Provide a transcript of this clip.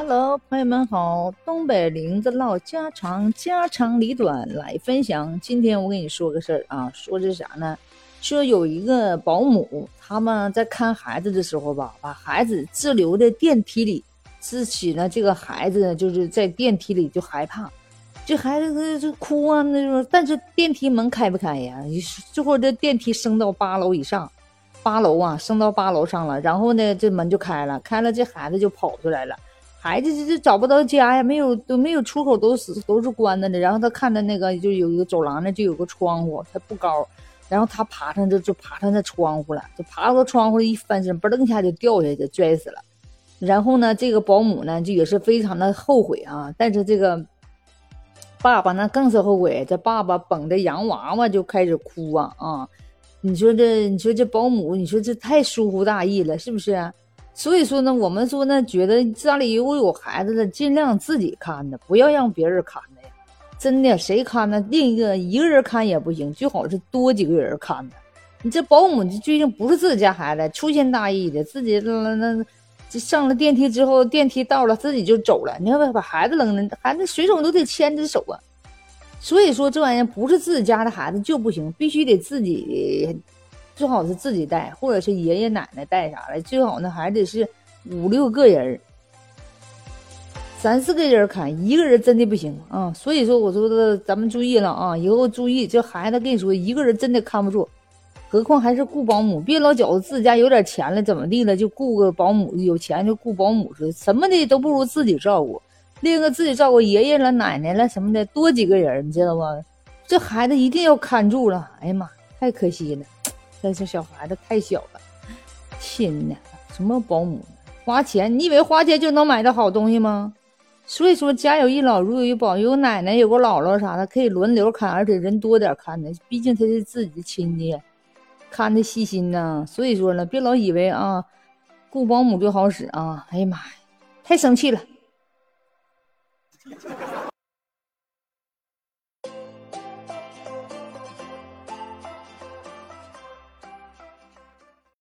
Hello，朋友们好，东北林子唠家常，家长里短来分享。今天我跟你说个事儿啊，说这啥呢？说有一个保姆，他们在看孩子的时候吧，把孩子滞留在电梯里，自己呢，这个孩子就是在电梯里就害怕，这孩子就哭啊，那种。但是电梯门开不开呀？最后这电梯升到八楼以上，八楼啊，升到八楼上了，然后呢，这门就开了，开了，这孩子就跑出来了。孩子这这找不到家呀，没有都没有出口，都是都是关着的。然后他看到那个就有一个走廊那就有个窗户，它不高，然后他爬上就就爬上那窗户了，就爬到窗户一翻身，嘣噔一下就掉下去，摔死了。然后呢，这个保姆呢就也是非常的后悔啊，但是这个爸爸呢更是后悔，这爸爸捧着洋娃娃就开始哭啊啊！你说这你说这保姆，你说这太疏忽大意了，是不是？所以说呢，我们说呢，觉得家里如果有孩子的，尽量自己看的，不要让别人看的呀。真的，谁看呢？另一个一个人看也不行，最好是多几个人看的。你这保姆，这最近不是自己家孩子，粗心大意的，自己那那上了电梯之后，电梯到了自己就走了。你看把孩子扔了，孩子随手都得牵着手啊。所以说这玩意不是自己家的孩子就不行，必须得自己。最好是自己带，或者是爷爷奶奶带啥的。最好呢还得是五六个人三四个人看，一个人真的不行啊。所以说，我说的咱们注意了啊，以后注意。这孩子跟你说，一个人真的看不住，何况还是雇保姆。别老觉得自己家有点钱了，怎么地了就雇个保姆，有钱就雇保姆似的，什么的都不如自己照顾。另一个自己照顾爷爷了、奶奶了什么的，多几个人，你知道吗？这孩子一定要看住了。哎呀妈，太可惜了。但是小孩子太小了，亲呢，什么保姆，花钱，你以为花钱就能买到好东西吗？所以说，家有一老，如有一宝，有奶奶，有个姥姥啥的，可以轮流看，而且人多点看的，毕竟他是自己的亲戚，看的细心呢。所以说呢，别老以为啊，雇保姆就好使啊！哎呀妈呀，太生气了。